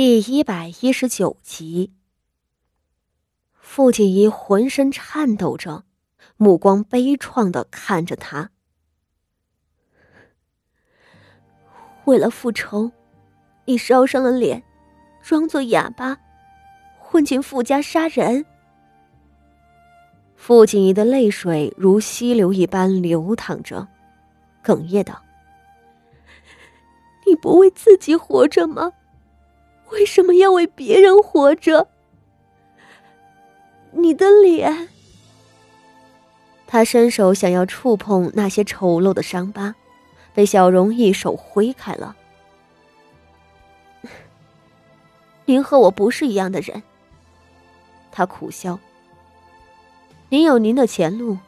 第一百一十九集，傅锦仪浑身颤抖着，目光悲怆的看着他。为了复仇，你烧伤了脸，装作哑巴，混进傅家杀人。傅锦仪的泪水如溪流一般流淌着，哽咽道：“你不为自己活着吗？”为什么要为别人活着？你的脸。他伸手想要触碰那些丑陋的伤疤，被小荣一手挥开了。您和我不是一样的人。他苦笑。您有您的前路，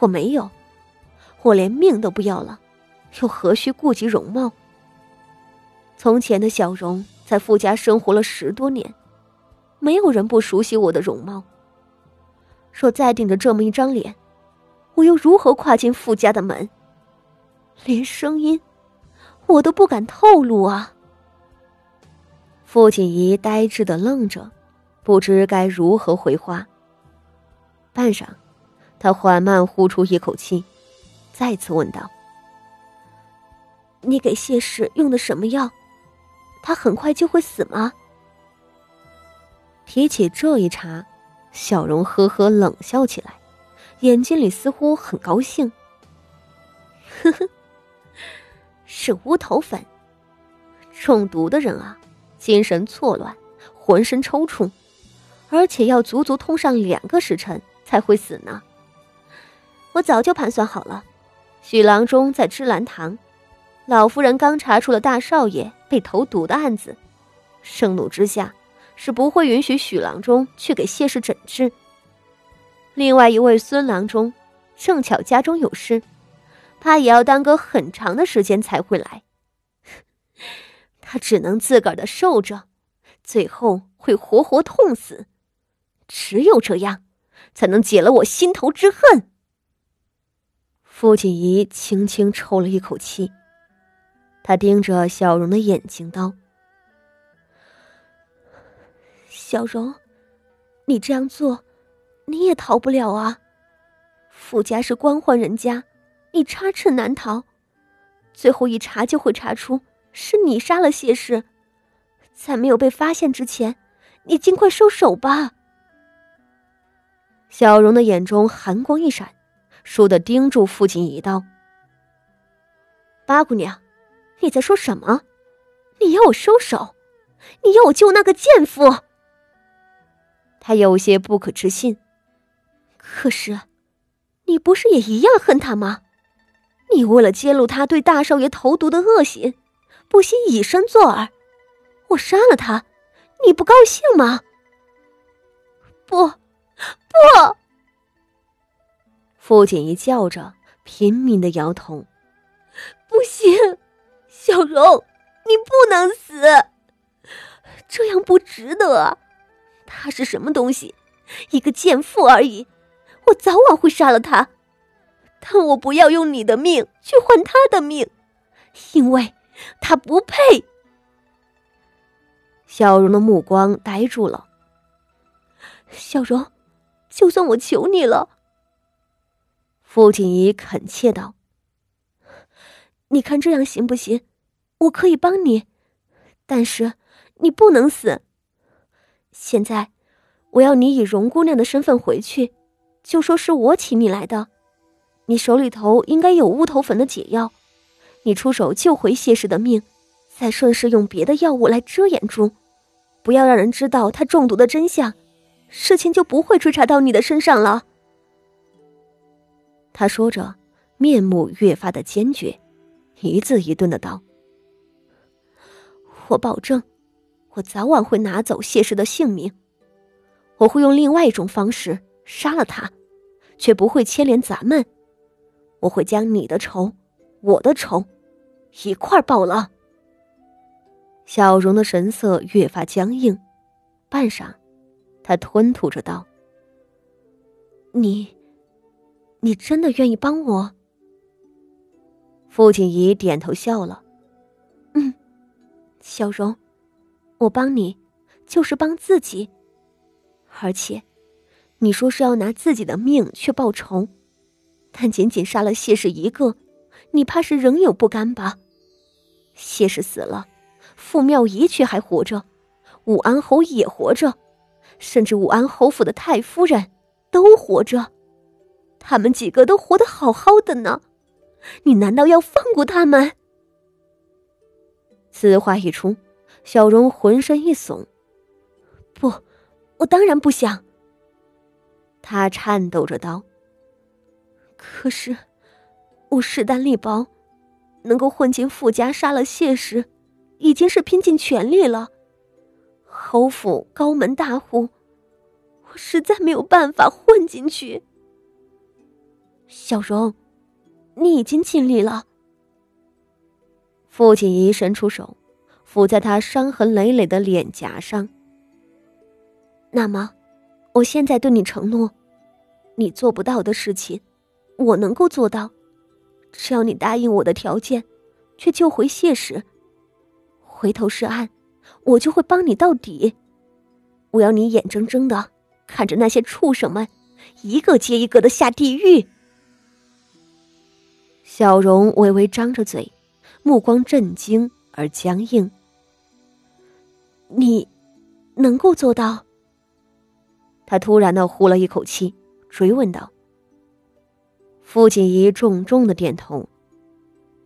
我没有，我连命都不要了，又何须顾及容貌？从前的小荣。在傅家生活了十多年，没有人不熟悉我的容貌。若再顶着这么一张脸，我又如何跨进傅家的门？连声音，我都不敢透露啊！傅锦仪呆滞的愣着，不知该如何回话。半晌，他缓慢呼出一口气，再次问道：“你给谢氏用的什么药？”他很快就会死吗？提起这一茬，小荣呵呵冷笑起来，眼睛里似乎很高兴。呵呵，是乌头粉。中毒的人啊，精神错乱，浑身抽搐，而且要足足痛上两个时辰才会死呢。我早就盘算好了，许郎中在芝兰堂。老夫人刚查出了大少爷被投毒的案子，盛怒之下是不会允许许郎中去给谢氏诊治。另外一位孙郎中正巧家中有事，怕也要耽搁很长的时间才会来。他只能自个儿的受着，最后会活活痛死。只有这样，才能解了我心头之恨。傅锦仪轻轻抽了一口气。他盯着小荣的眼睛道：“小荣，你这样做，你也逃不了啊。傅家是官宦人家，你插翅难逃。最后一查就会查出是你杀了谢氏，在没有被发现之前，你尽快收手吧。”小荣的眼中寒光一闪，倏地盯住父亲一道：“八姑娘。”你在说什么？你要我收手？你要我救那个贱妇？他有些不可置信。可是，你不是也一样恨他吗？你为了揭露他对大少爷投毒的恶行，不惜以身作饵。我杀了他，你不高兴吗？不，不！傅锦衣叫着，拼命的摇头。不行。小荣，你不能死，这样不值得啊。他是什么东西？一个贱妇而已。我早晚会杀了他，但我不要用你的命去换他的命，因为他不配。小荣的目光呆住了。小荣，就算我求你了。傅锦仪恳切道：“你看这样行不行？”我可以帮你，但是你不能死。现在，我要你以荣姑娘的身份回去，就说是我请你来的。你手里头应该有乌头粉的解药，你出手救回谢氏的命，再顺势用别的药物来遮掩住，不要让人知道他中毒的真相，事情就不会追查到你的身上了。他说着，面目越发的坚决，一字一顿的道。我保证，我早晚会拿走谢氏的性命。我会用另外一种方式杀了他，却不会牵连咱们。我会将你的仇，我的仇，一块儿报了。小荣的神色越发僵硬，半晌，他吞吐着道：“你，你真的愿意帮我？”傅锦仪点头笑了。小荣，我帮你，就是帮自己。而且，你说是要拿自己的命去报仇，但仅仅杀了谢氏一个，你怕是仍有不甘吧？谢氏死了，傅妙仪却还活着，武安侯也活着，甚至武安侯府的太夫人都活着，他们几个都活得好好的呢，你难道要放过他们？此话一出，小荣浑身一耸。不，我当然不想。他颤抖着道：“可是，我势单力薄，能够混进傅家杀了谢氏，已经是拼尽全力了。侯府高门大户，我实在没有办法混进去。”小荣，你已经尽力了。父亲一伸出手，抚在他伤痕累累的脸颊上。那么，我现在对你承诺，你做不到的事情，我能够做到。只要你答应我的条件，去救回谢氏，回头是岸，我就会帮你到底。我要你眼睁睁的看着那些畜生们，一个接一个的下地狱。小荣微微张着嘴。目光震惊而僵硬。你能够做到？他突然的呼了一口气，追问道。傅锦仪重重的点头。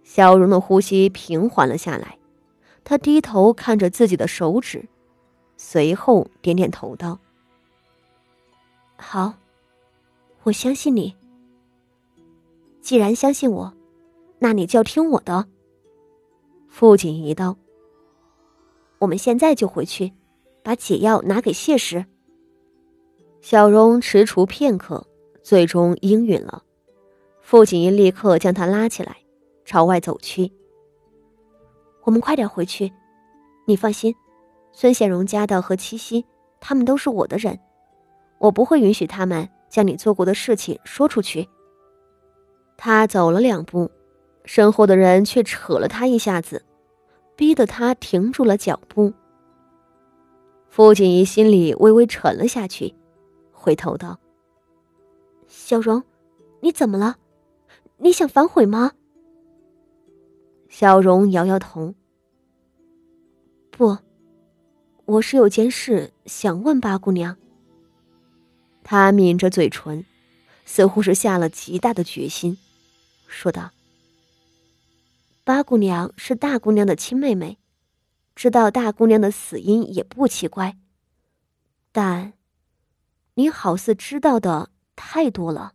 小荣的呼吸平缓了下来，他低头看着自己的手指，随后点点头道：“好，我相信你。既然相信我，那你就要听我的。”父亲一道：“我们现在就回去，把解药拿给谢氏。”小荣踟蹰片刻，最终应允了。父亲一立刻将他拉起来，朝外走去。我们快点回去，你放心，孙显荣家的和七夕，他们都是我的人，我不会允许他们将你做过的事情说出去。他走了两步。身后的人却扯了他一下子，逼得他停住了脚步。傅锦仪心里微微沉了下去，回头道：“小荣，你怎么了？你想反悔吗？”小荣摇摇头：“不，我是有件事想问八姑娘。”他抿着嘴唇，似乎是下了极大的决心，说道。八姑娘是大姑娘的亲妹妹，知道大姑娘的死因也不奇怪。但，你好似知道的太多了。